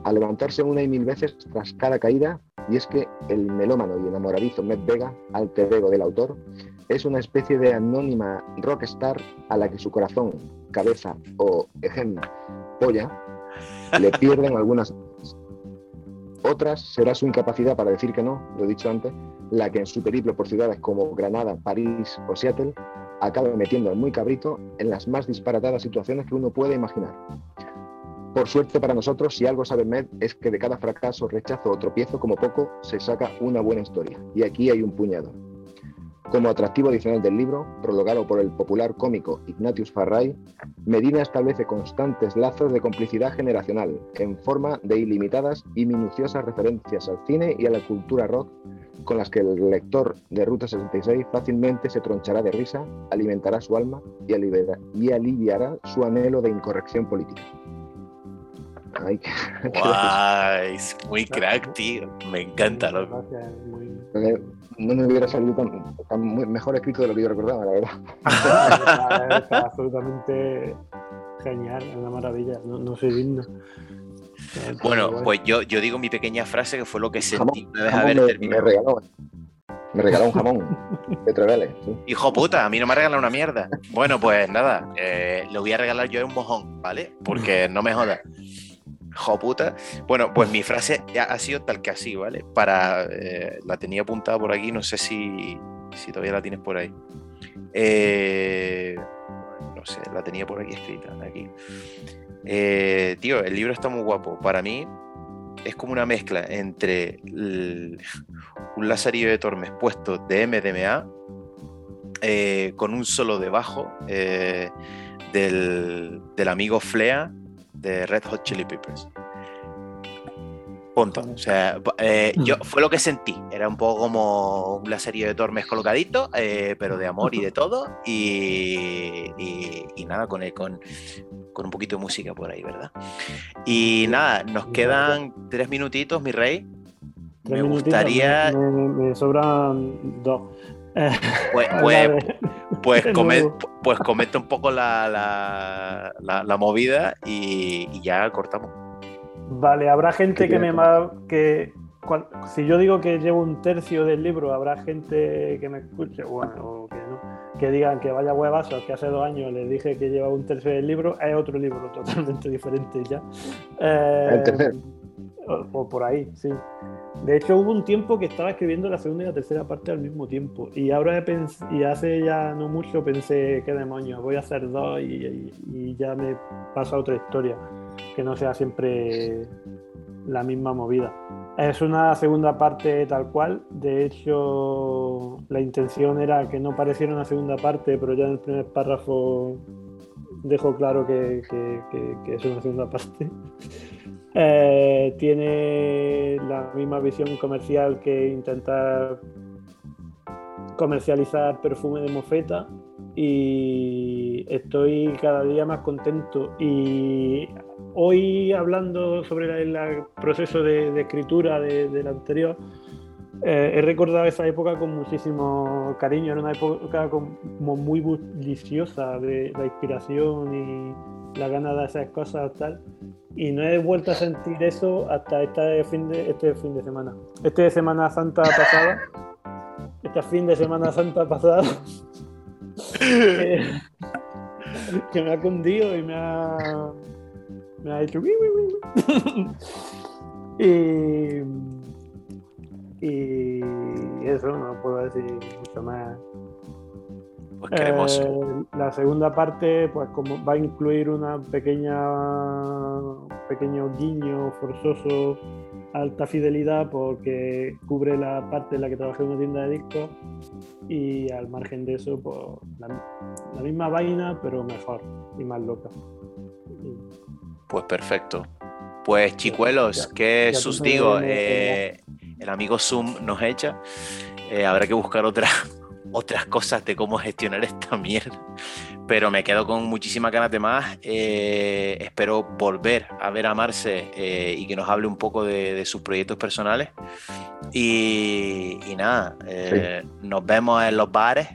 A levantarse una y mil veces tras cada caída y es que el melómano y enamoradizo Med Vega, alter ego del autor, es una especie de anónima rockstar a la que su corazón, cabeza o, ejemplo, polla, le [LAUGHS] pierden algunas otras será su incapacidad para decir que no, lo he dicho antes, la que en su periplo por ciudades como Granada, París o Seattle acaba metiendo al muy cabrito en las más disparatadas situaciones que uno puede imaginar. Por suerte para nosotros, si algo sabe Med, es que de cada fracaso, rechazo o tropiezo, como poco, se saca una buena historia. Y aquí hay un puñado. Como atractivo adicional del libro, prologado por el popular cómico Ignatius Farray, Medina establece constantes lazos de complicidad generacional en forma de ilimitadas y minuciosas referencias al cine y a la cultura rock con las que el lector de Ruta 66 fácilmente se tronchará de risa, alimentará su alma y, y aliviará su anhelo de incorrección política. Ay, [LAUGHS] Guay, muy crack, tío. Me encanta, loco. No me hubiera salido tan, mejor escrito de lo que yo recordaba, la verdad. [LAUGHS] está, absolutamente genial, es una maravilla. No, no soy digno. Bueno, pues yo, yo digo mi pequeña frase que fue lo que sentí una vez haber terminado. Me regaló, me regaló un jamón de Treveles. Hijo puta, a mí no me ha regalado una mierda. Bueno, pues nada, eh, le voy a regalar yo un mojón, ¿vale? Porque no me jodas. Hijo puta. Bueno, pues mi frase ha sido tal que así, ¿vale? Para. Eh, la tenía apuntada por aquí, no sé si, si todavía la tienes por ahí. Eh, no sé, la tenía por aquí escrita, aquí. Eh, tío, el libro está muy guapo. Para mí es como una mezcla entre un lazarillo de Tormes puesto de MDMA con un solo debajo del, del, amigo Flea de Red Hot Chili Peppers. Punto. O sea, eh, yo fue lo que sentí. Era un poco como una serie de Tormes colocadito, eh, pero de amor y de todo. Y, y, nada, con, el, con, con, un poquito de música por ahí, ¿verdad? Y nada, nos quedan tres minutitos, mi rey. me gustaría. Me, sobran dos. [LAUGHS] Pues, pues, pues, pues comenta un poco la, la, la, la movida y, y ya cortamos. Vale, habrá gente que me va. que Si yo digo que llevo un tercio del libro, habrá gente que me escuche, bueno, o que no, que digan que vaya huevazos, que hace dos años les dije que lleva un tercio del libro, es otro libro totalmente [LAUGHS] diferente ya. El tercero. O, por ahí, sí. De hecho, hubo un tiempo que estaba escribiendo la segunda y la tercera parte al mismo tiempo. Y ahora y hace ya no mucho pensé, qué demonios, voy a hacer dos y, y ya me pasa otra historia que no sea siempre la misma movida. Es una segunda parte tal cual, de hecho la intención era que no pareciera una segunda parte, pero ya en el primer párrafo dejo claro que, es una segunda [LAUGHS] parte. Eh, tiene la misma visión comercial que intentar comercializar perfume de mofeta y estoy cada día más contento. Y hoy hablando sobre el proceso de, escritura del anterior, eh, he recordado esa época con muchísimo cariño, era una época como muy bulliciosa de la inspiración y la gana de hacer cosas tal. Y no he vuelto a sentir eso hasta este fin de, este fin de semana. Este Semana Santa pasada. Este fin de Semana Santa pasada. [LAUGHS] que me ha cundido y me ha me ha hecho [LAUGHS] y, y eso, no puedo decir mucho más. Pues eh, la segunda parte, pues como va a incluir una pequeña pequeño guiño forzoso alta fidelidad porque cubre la parte en la que trabajé en una tienda de discos y al margen de eso, pues la, misma vaina, pero mejor y más loca. Pues perfecto. Pues chicuelos, ¿qué sus digo? Eh, el amigo Zoom nos echa. Eh, habrá que buscar otras otras cosas de cómo gestionar esta [LAUGHS] mierda. Pero me quedo con muchísimas ganas de más. Eh, espero volver a ver a Marce y que nos hable un poco de, sus proyectos personales. Y, nada, nos vemos en los bares